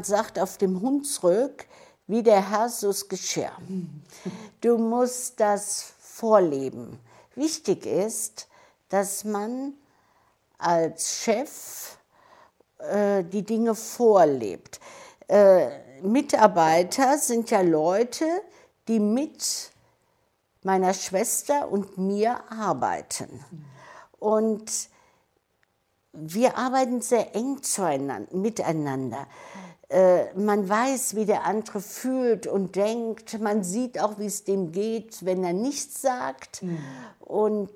Man sagt auf dem Hunsrück, wie der Hersus Geschirr. Du musst das vorleben. Wichtig ist, dass man als Chef äh, die Dinge vorlebt. Äh, Mitarbeiter sind ja Leute, die mit meiner Schwester und mir arbeiten. Und wir arbeiten sehr eng zueinander, miteinander. Äh, man weiß, wie der andere fühlt und denkt. Man sieht auch, wie es dem geht, wenn er nichts sagt. Mhm. Und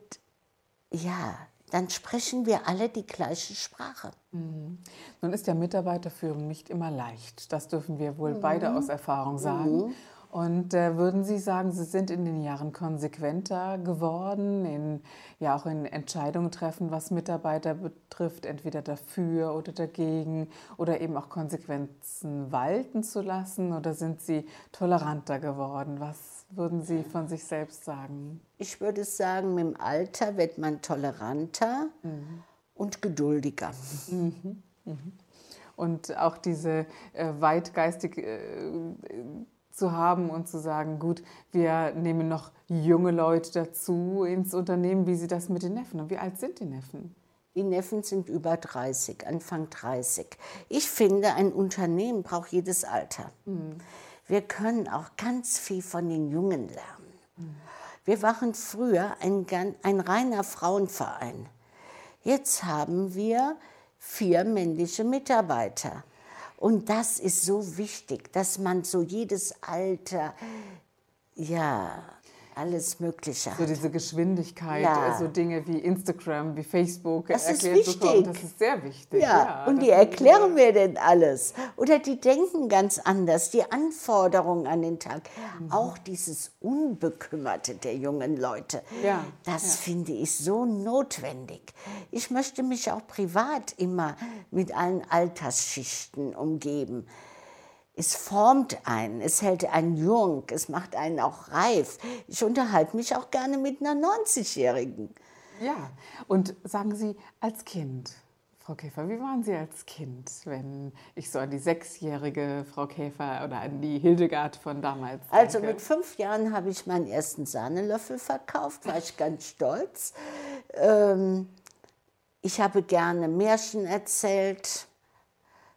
ja, dann sprechen wir alle die gleiche Sprache. Mhm. Nun ist ja Mitarbeiterführung nicht immer leicht. Das dürfen wir wohl mhm. beide aus Erfahrung sagen. Und äh, würden Sie sagen, Sie sind in den Jahren konsequenter geworden, in, ja auch in Entscheidungen treffen, was Mitarbeiter betrifft, entweder dafür oder dagegen oder eben auch Konsequenzen walten zu lassen? Oder sind Sie toleranter geworden? Was würden Sie von sich selbst sagen? Ich würde sagen, mit dem Alter wird man toleranter mhm. und geduldiger. Mhm. Mhm. Und auch diese äh, weitgeistig äh, zu haben und zu sagen, gut, wir nehmen noch junge Leute dazu ins Unternehmen. Wie sieht das mit den Neffen? Und wie alt sind die Neffen? Die Neffen sind über 30, Anfang 30. Ich finde, ein Unternehmen braucht jedes Alter. Mhm. Wir können auch ganz viel von den Jungen lernen. Mhm. Wir waren früher ein, ein reiner Frauenverein. Jetzt haben wir vier männliche Mitarbeiter. Und das ist so wichtig, dass man so jedes Alter, ja, alles Mögliche hat. So diese Geschwindigkeit, ja. so Dinge wie Instagram, wie Facebook das ist wichtig. bekommen. Das ist sehr wichtig. Ja, ja und die erklären mir denn alles. Oder die denken ganz anders, die Anforderungen an den Tag. Mhm. Auch dieses Unbekümmerte der jungen Leute, ja. das ja. finde ich so notwendig. Ich möchte mich auch privat immer mit allen Altersschichten umgeben. Es formt einen, es hält einen jung, es macht einen auch reif. Ich unterhalte mich auch gerne mit einer 90-Jährigen. Ja, und sagen Sie, als Kind, Frau Käfer, wie waren Sie als Kind, wenn ich so an die sechsjährige Frau Käfer oder an die Hildegard von damals denke? Also mit fünf Jahren habe ich meinen ersten Sahnelöffel verkauft, war ich ganz stolz. Ähm, ich habe gerne Märchen erzählt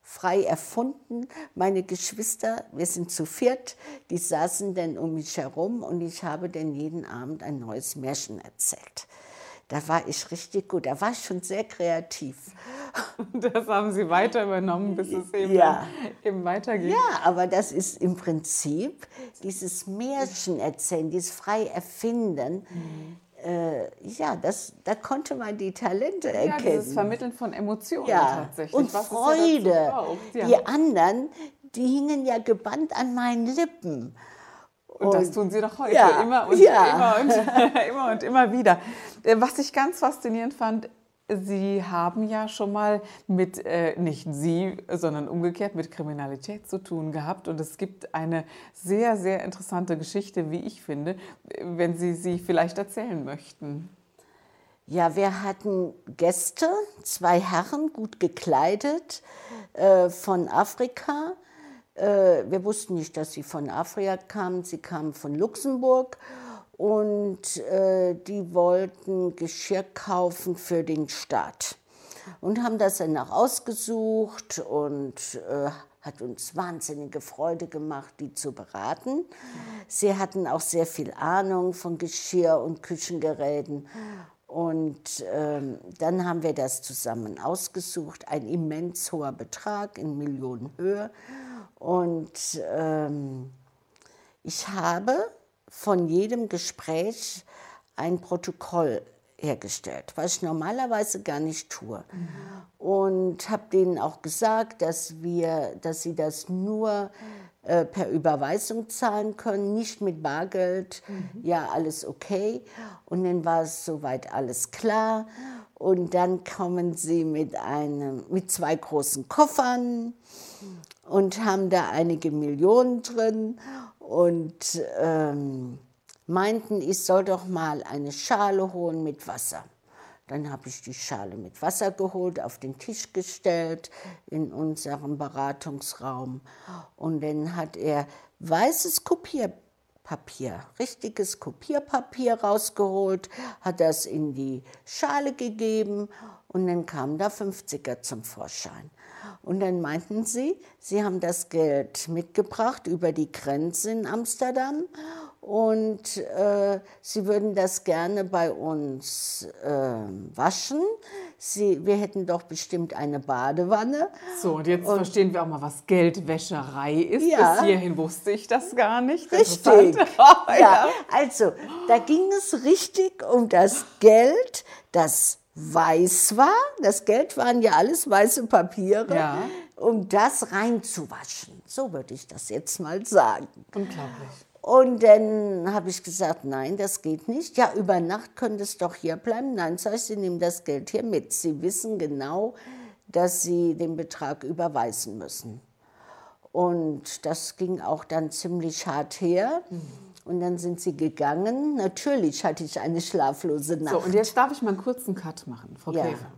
frei erfunden. Meine Geschwister, wir sind zu viert, die saßen dann um mich herum und ich habe dann jeden Abend ein neues Märchen erzählt. Da war ich richtig gut, da war ich schon sehr kreativ. Das haben Sie weiter übernommen, bis es eben, ja. eben weitergeht. Ja, aber das ist im Prinzip dieses Märchen erzählen, dieses frei erfinden. Mhm ja, das, da konnte man die Talente ja, erkennen. Dieses Vermitteln von Emotionen ja. tatsächlich. Und Was Freude. Ja die anderen, die hingen ja gebannt an meinen Lippen. Und, und das tun sie noch heute, ja, immer, und, ja. immer, und, immer und immer wieder. Äh, was ich ganz faszinierend fand, Sie haben ja schon mal mit, äh, nicht Sie, sondern umgekehrt mit Kriminalität zu tun gehabt. Und es gibt eine sehr, sehr interessante Geschichte, wie ich finde, wenn Sie sie vielleicht erzählen möchten. Ja, wir hatten Gäste, zwei Herren, gut gekleidet, äh, von Afrika. Äh, wir wussten nicht, dass sie von Afrika kamen. Sie kamen von Luxemburg und äh, die wollten Geschirr kaufen für den Staat und haben das dann auch ausgesucht und äh, hat uns wahnsinnige Freude gemacht, die zu beraten. Sie hatten auch sehr viel Ahnung von Geschirr und Küchengeräten. Und ähm, dann haben wir das zusammen ausgesucht, ein immens hoher Betrag in Millionenhöhe. Und ähm, ich habe von jedem Gespräch ein Protokoll hergestellt, was ich normalerweise gar nicht tue. Und habe denen auch gesagt, dass, wir, dass sie das nur äh, per Überweisung zahlen können, nicht mit Bargeld. Ja, alles okay. Und dann war es soweit alles klar. Und dann kommen sie mit, einem, mit zwei großen Koffern und haben da einige Millionen drin und ähm, meinten, ich soll doch mal eine Schale holen mit Wasser. Dann habe ich die Schale mit Wasser geholt, auf den Tisch gestellt in unserem Beratungsraum. Und dann hat er weißes Kopierpapier, richtiges Kopierpapier rausgeholt, hat das in die Schale gegeben und dann kamen da 50er zum Vorschein. Und dann meinten sie, sie haben das Geld mitgebracht über die Grenze in Amsterdam und äh, sie würden das gerne bei uns äh, waschen. Sie, wir hätten doch bestimmt eine Badewanne. So, und jetzt und, verstehen wir auch mal, was Geldwäscherei ist. Ja, Bis hierhin wusste ich das gar nicht. Richtig. ja. ja, also da ging es richtig um das Geld, das weiß war. Das Geld waren ja alles weiße Papiere, ja. um das reinzuwaschen. So würde ich das jetzt mal sagen. Unglaublich. Und dann habe ich gesagt, nein, das geht nicht. Ja, über Nacht könnte es doch hier bleiben. Nein, sag ich, Sie nehmen das Geld hier mit. Sie wissen genau, dass Sie den Betrag überweisen müssen. Und das ging auch dann ziemlich hart her. Mhm. Und dann sind sie gegangen. Natürlich hatte ich eine schlaflose Nacht. So, und jetzt darf ich mal einen kurzen Cut machen, Frau ja. Käfer.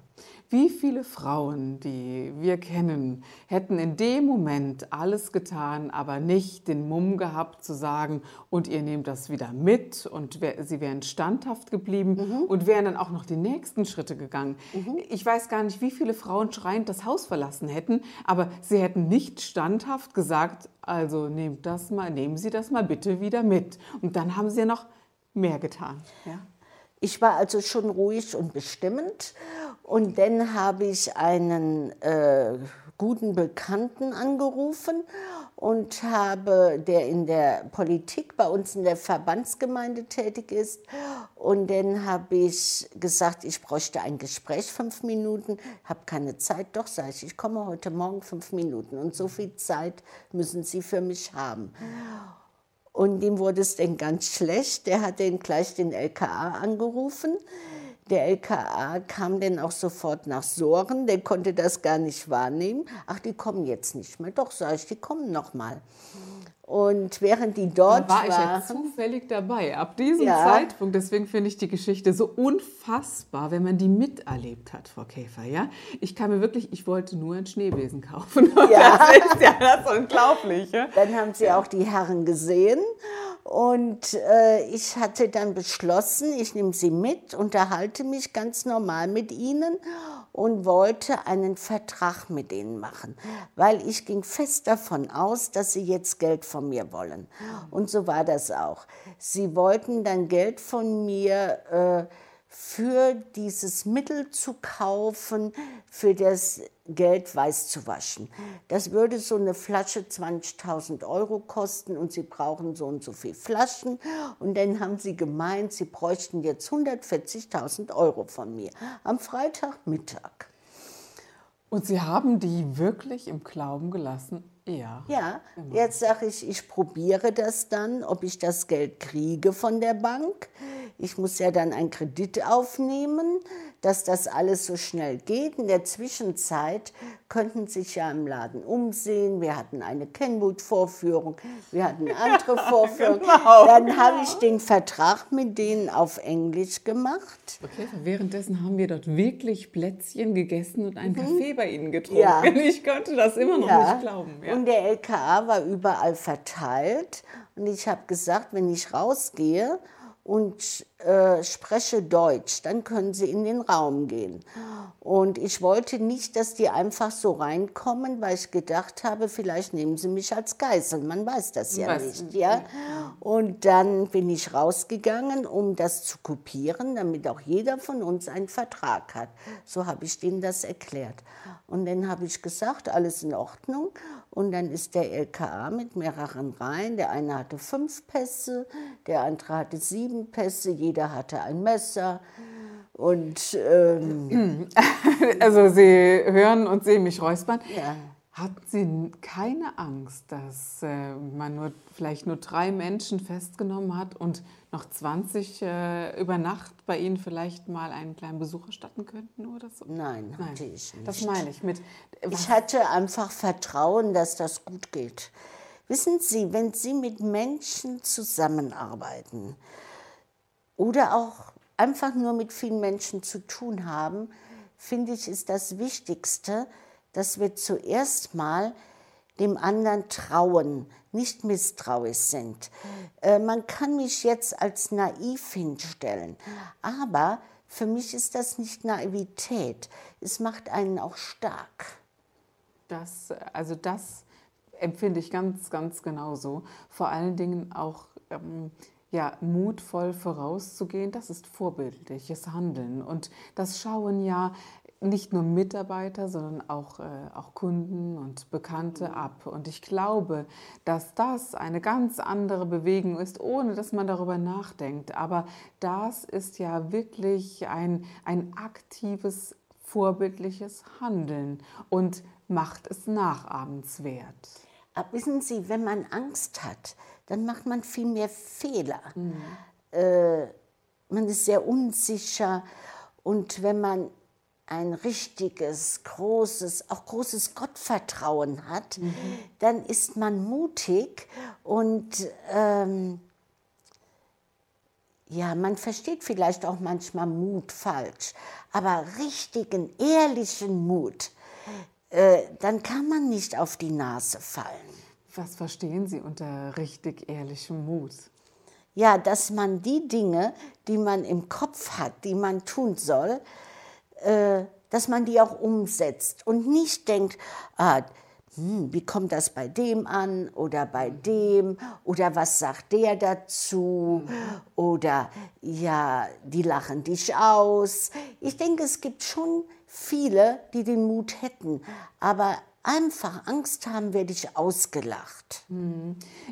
Wie viele Frauen, die wir kennen, hätten in dem Moment alles getan, aber nicht den Mumm gehabt zu sagen, und ihr nehmt das wieder mit und sie wären standhaft geblieben mhm. und wären dann auch noch die nächsten Schritte gegangen. Mhm. Ich weiß gar nicht, wie viele Frauen schreiend das Haus verlassen hätten, aber sie hätten nicht standhaft gesagt, also nehmt das mal, nehmen Sie das mal bitte wieder mit. Und dann haben sie ja noch mehr getan. Ja? Ich war also schon ruhig und bestimmend und dann habe ich einen äh, guten Bekannten angerufen und habe, der in der Politik bei uns in der Verbandsgemeinde tätig ist. Und dann habe ich gesagt, ich bräuchte ein Gespräch, fünf Minuten, habe keine Zeit. Doch, sage ich, ich komme heute Morgen fünf Minuten und so viel Zeit müssen Sie für mich haben. Und ihm wurde es dann ganz schlecht. Der hat dann gleich den LKA angerufen. Der LKA kam dann auch sofort nach Soren, der konnte das gar nicht wahrnehmen. Ach, die kommen jetzt nicht mehr. Doch, sage ich, die kommen noch mal. Und während die dort da war ich ja zufällig dabei, ab diesem ja. Zeitpunkt. Deswegen finde ich die Geschichte so unfassbar, wenn man die miterlebt hat, Frau Käfer. Ja? Ich kann mir wirklich, ich wollte nur ein Schneebesen kaufen. Ja. Das ist ja das Unglaubliche. Dann haben Sie auch die Herren gesehen. Und äh, ich hatte dann beschlossen, ich nehme sie mit, unterhalte mich ganz normal mit ihnen und wollte einen Vertrag mit ihnen machen, weil ich ging fest davon aus, dass sie jetzt Geld von mir wollen. Und so war das auch. Sie wollten dann Geld von mir. Äh, für dieses Mittel zu kaufen, für das Geld weiß zu waschen. Das würde so eine Flasche 20.000 Euro kosten und Sie brauchen so und so viele Flaschen. Und dann haben Sie gemeint, Sie bräuchten jetzt 140.000 Euro von mir am Freitagmittag. Und Sie haben die wirklich im Glauben gelassen? Ja. Ja, jetzt sage ich, ich probiere das dann, ob ich das Geld kriege von der Bank. Ich muss ja dann einen Kredit aufnehmen, dass das alles so schnell geht. In der Zwischenzeit könnten sich ja im Laden umsehen. Wir hatten eine Kenwood-Vorführung, wir hatten andere Vorführungen. genau, dann habe ich den Vertrag mit denen auf Englisch gemacht. Okay, währenddessen haben wir dort wirklich Plätzchen gegessen und einen mhm. Kaffee bei Ihnen getrunken. Ja. Ich konnte das immer noch ja. nicht glauben. Ja. Und der LKA war überall verteilt. Und ich habe gesagt, wenn ich rausgehe und äh, spreche Deutsch, dann können sie in den Raum gehen. Und ich wollte nicht, dass die einfach so reinkommen, weil ich gedacht habe, vielleicht nehmen sie mich als Geisel. Man weiß das ja Was? nicht. Ja? Und dann bin ich rausgegangen, um das zu kopieren, damit auch jeder von uns einen Vertrag hat. So habe ich denen das erklärt. Und dann habe ich gesagt, alles in Ordnung. Und dann ist der LKA mit mehreren Reihen. Der eine hatte fünf Pässe, der andere hatte sieben Pässe, jeder hatte ein Messer. Und ähm, Also Sie hören und sehen mich räuspern. ja. Hatten Sie keine Angst, dass äh, man nur, vielleicht nur drei Menschen festgenommen hat und noch 20 äh, über Nacht bei Ihnen vielleicht mal einen kleinen Besuch erstatten könnten oder so? Nein, hatte ich nicht. Das meine ich mit. Ich hatte einfach Vertrauen, dass das gut geht. Wissen Sie, wenn Sie mit Menschen zusammenarbeiten oder auch einfach nur mit vielen Menschen zu tun haben, finde ich, ist das Wichtigste, dass wir zuerst mal dem anderen trauen, nicht misstrauisch sind. Äh, man kann mich jetzt als naiv hinstellen, aber für mich ist das nicht Naivität. Es macht einen auch stark. Das, also das empfinde ich ganz, ganz genauso. Vor allen Dingen auch ähm, ja, mutvoll vorauszugehen, das ist vorbildliches Handeln. Und das schauen ja nicht nur Mitarbeiter, sondern auch, äh, auch Kunden und Bekannte ab. Und ich glaube, dass das eine ganz andere Bewegung ist, ohne dass man darüber nachdenkt. Aber das ist ja wirklich ein, ein aktives, vorbildliches Handeln und macht es nachahmenswert. Aber wissen Sie, wenn man Angst hat, dann macht man viel mehr Fehler. Äh, man ist sehr unsicher und wenn man ein richtiges, großes, auch großes Gottvertrauen hat, dann ist man mutig und ähm, ja, man versteht vielleicht auch manchmal Mut falsch, aber richtigen, ehrlichen Mut, äh, dann kann man nicht auf die Nase fallen. Was verstehen Sie unter richtig ehrlichem Mut? Ja, dass man die Dinge, die man im Kopf hat, die man tun soll, äh, dass man die auch umsetzt und nicht denkt, ah, hm, wie kommt das bei dem an oder bei dem oder was sagt der dazu oder ja, die lachen dich aus. Ich denke, es gibt schon viele, die den Mut hätten, aber einfach Angst haben, werde ich ausgelacht.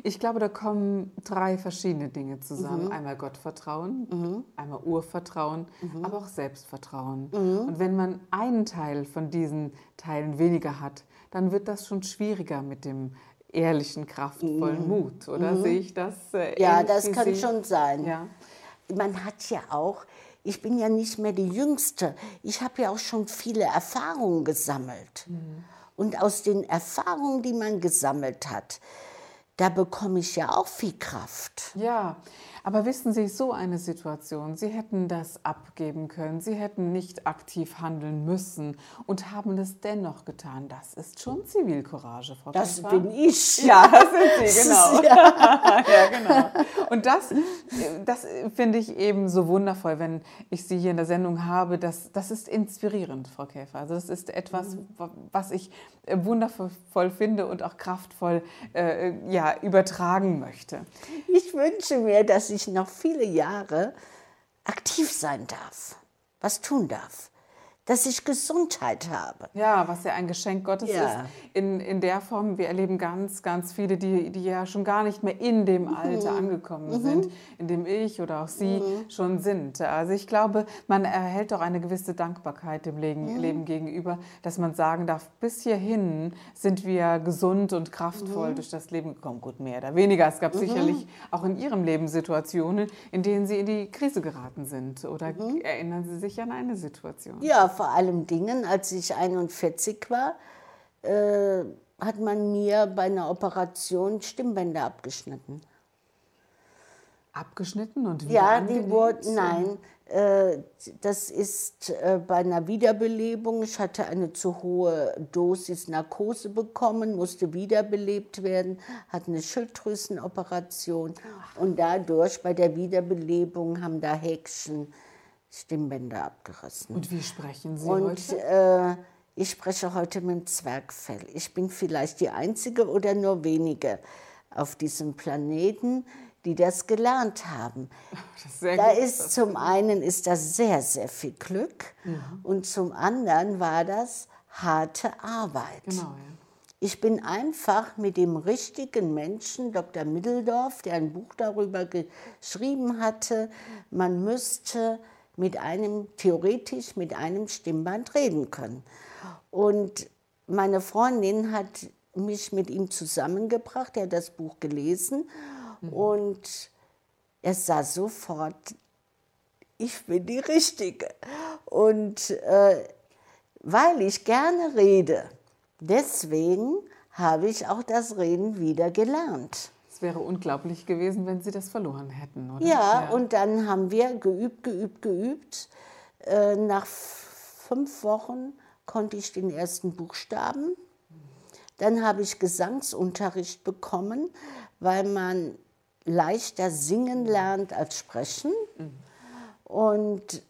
Ich glaube, da kommen drei verschiedene Dinge zusammen. Einmal Gottvertrauen, einmal Urvertrauen, aber auch Selbstvertrauen. Und wenn man einen Teil von diesen Teilen weniger hat, dann wird das schon schwieriger mit dem ehrlichen, kraftvollen Mut. Oder sehe ich das? Äh, Ja, das kann schon sein. Ja. Man hat ja auch, ich bin ja nicht mehr die Jüngste, ich habe ja auch schon viele Erfahrungen gesammelt. Und aus den Erfahrungen, die man gesammelt hat, da bekomme ich ja auch viel Kraft. Ja, aber wissen Sie, so eine Situation, Sie hätten das abgeben können, Sie hätten nicht aktiv handeln müssen und haben es dennoch getan. Das ist schon Zivilcourage, Frau Das Käfer. bin ich. Ja, das sind Sie, genau. Ja. ja, genau. Und das, das finde ich eben so wundervoll, wenn ich Sie hier in der Sendung habe. Das, das ist inspirierend, Frau Käfer. Also das ist etwas, was ich äh, wundervoll finde und auch kraftvoll äh, ja, übertragen möchte. Ich wünsche mir, dass ich noch viele Jahre aktiv sein darf, was tun darf, dass ich Gesundheit habe. Ja, was ja ein Geschenk Gottes Ja. ist. In, in der Form, wir erleben ganz, ganz viele, die, die ja schon gar nicht mehr in dem Alter angekommen sind, in dem ich oder auch Sie schon sind. Also ich glaube, man erhält auch eine gewisse Dankbarkeit dem Leben, Leben gegenüber, dass man sagen darf, bis hierhin sind wir gesund und kraftvoll durch das Leben gekommen. Gut, mehr oder weniger. Es gab sicherlich auch in Ihrem Leben Situationen, in denen Sie in die Krise geraten sind. Oder erinnern Sie sich an eine Situation? Ja, vor allem Dingen, als ich 41 war, äh, hat man mir bei einer Operation Stimmbänder abgeschnitten. Abgeschnitten und wieder Ja, die wurden, nein, äh, das ist äh, bei einer Wiederbelebung. Ich hatte eine zu hohe Dosis Narkose bekommen, musste wiederbelebt werden, hatte eine Schilddrüsenoperation und dadurch bei der Wiederbelebung haben da Häkchen Stimmbänder abgerissen. Und wie sprechen Sie Und heute? äh, ich spreche heute mit dem Zwergfell. Ich bin vielleicht die Einzige oder nur wenige auf diesem Planeten, die das gelernt haben. Ist Da gut. ist zum einen ist das sehr, sehr viel Glück und zum anderen war das harte Arbeit. Genau, ja. Ich bin einfach mit dem richtigen Menschen, Dr. Middeldorf, der ein Buch darüber geschrieben hatte, man müsste mit einem, theoretisch mit einem Stimmband reden können. Und meine Freundin hat mich mit ihm zusammengebracht, er hat das Buch gelesen mhm. und er sah sofort, ich bin die Richtige. Und äh, weil ich gerne rede, deswegen habe ich auch das Reden wieder gelernt. Es wäre unglaublich gewesen, wenn Sie das verloren hätten, oder? Ja, ja. und dann haben wir geübt, geübt, geübt. Äh, nach fünf Wochen konnte ich den ersten Buchstaben. Dann habe ich Gesangsunterricht bekommen, weil man leichter singen lernt als sprechen. Und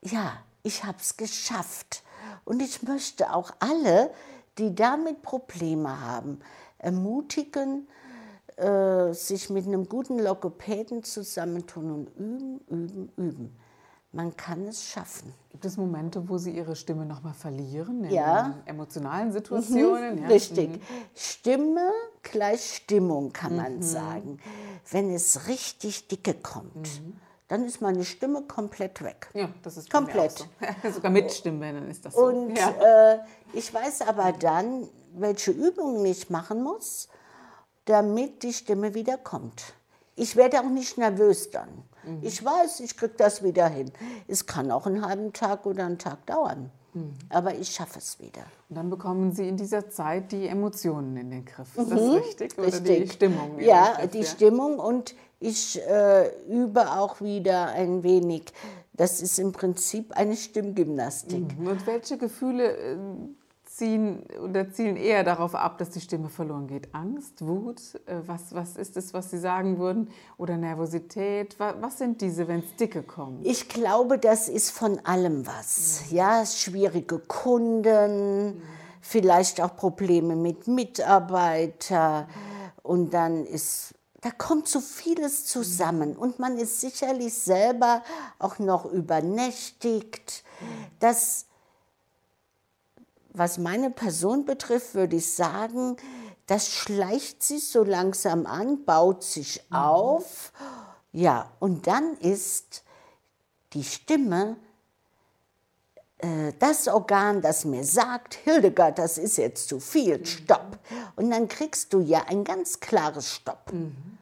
ja, ich habe es geschafft. Und ich möchte auch alle, die damit Probleme haben, ermutigen, äh, sich mit einem guten Logopäden zusammentun und üben, üben, üben. Man kann es schaffen. Gibt es Momente, wo Sie Ihre Stimme nochmal verlieren? In ja. emotionalen Situationen? Mhm, ja. Richtig. Mhm. Stimme gleich Stimmung, kann man mhm. sagen. Wenn es richtig dicke kommt, mhm. dann ist meine Stimme komplett weg. Ja, das ist komplett. So. Sogar mit Stimme, dann ist das so. Und ja. äh, ich weiß aber dann, welche Übungen ich machen muss, damit die Stimme wieder kommt. Ich werde auch nicht nervös dann. Mhm. Ich weiß, ich kriege das wieder hin. Es kann auch einen halben Tag oder einen Tag dauern. Mhm. Aber ich schaffe es wieder. Und dann bekommen Sie in dieser Zeit die Emotionen in den Griff. Ist mhm, das richtig? Oder richtig. die Stimmung? Ja, Griff, die ja? Stimmung und ich äh, übe auch wieder ein wenig. Das ist im Prinzip eine Stimmgymnastik. Mhm. Und welche Gefühle äh, ziehen oder zielen eher darauf ab, dass die Stimme verloren geht? Angst, Wut? Äh, was, was ist es, was Sie sagen würden? Oder Nervosität? Was, was sind diese, wenn es dicke kommt? Ich glaube, das ist von allem was. Mhm. Ja, schwierige Kunden, mhm. vielleicht auch Probleme mit Mitarbeitern. Und dann ist da kommt so vieles zusammen und man ist sicherlich selber auch noch übernächtigt. Das was meine Person betrifft, würde ich sagen, das schleicht sich so langsam an, baut sich mhm. auf. Ja, und dann ist die Stimme äh, das Organ, das mir sagt, Hildegard, das ist jetzt zu viel, mhm. stopp. Und dann kriegst du ja ein ganz klares Stopp. Mhm.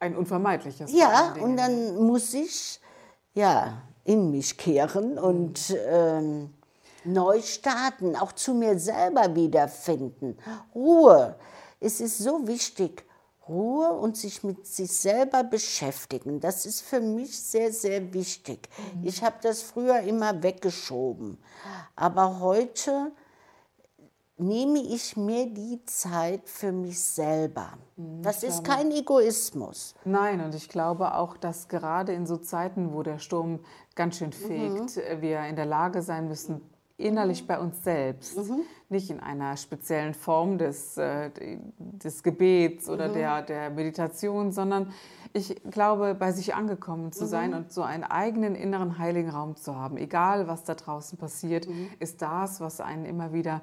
Ein unvermeidliches. Ja, und dann muss ich ja in mich kehren und ähm, neu starten, auch zu mir selber wiederfinden. Ruhe. Es ist so wichtig, Ruhe und sich mit sich selber beschäftigen. Das ist für mich sehr, sehr wichtig. Mhm. Ich habe das früher immer weggeschoben. Aber heute nehme ich mir die Zeit für mich selber. Mhm, das ist kein Egoismus. Nein, und ich glaube auch, dass gerade in so Zeiten, wo der Sturm ganz schön fegt, mhm. wir in der Lage sein müssen, innerlich bei uns selbst, mhm. nicht in einer speziellen Form des, äh, des Gebets oder mhm. der, der Meditation, sondern ich glaube, bei sich angekommen zu sein mhm. und so einen eigenen inneren heiligen Raum zu haben, egal was da draußen passiert, mhm. ist das, was einen immer wieder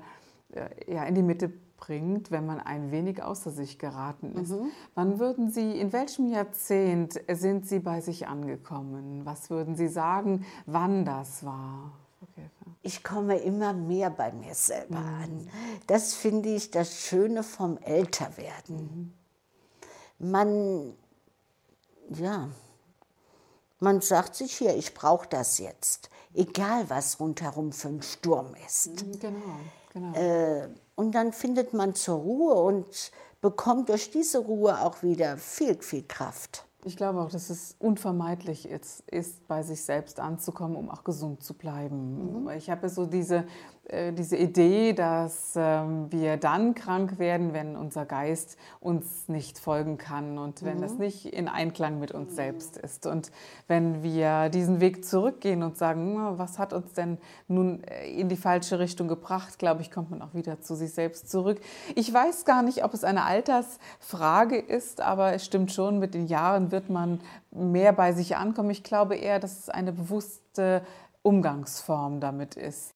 äh, ja, in die Mitte bringt, wenn man ein wenig außer sich geraten ist. Mhm. Wann würden Sie, in welchem Jahrzehnt sind Sie bei sich angekommen? Was würden Sie sagen, wann das war? Ich komme immer mehr bei mir selber mhm. an. Das finde ich das Schöne vom Älterwerden. Mhm. Man, ja, man sagt sich hier, ich brauche das jetzt, egal was rundherum für ein Sturm ist. Mhm, genau, genau. Äh, und dann findet man zur Ruhe und bekommt durch diese Ruhe auch wieder viel, viel Kraft. Ich glaube auch, dass es unvermeidlich ist, ist, bei sich selbst anzukommen, um auch gesund zu bleiben. Mhm. Ich habe so diese diese Idee, dass ähm, wir dann krank werden, wenn unser Geist uns nicht folgen kann und wenn mhm. das nicht in Einklang mit uns selbst ist. Und wenn wir diesen Weg zurückgehen und sagen, was hat uns denn nun äh, in die falsche Richtung gebracht, glaube ich, kommt man auch wieder zu sich selbst zurück. Ich weiß gar nicht, ob es eine Altersfrage ist, aber es stimmt schon, mit den Jahren wird man mehr bei sich ankommen. Ich glaube eher, dass es eine bewusste Umgangsform damit ist.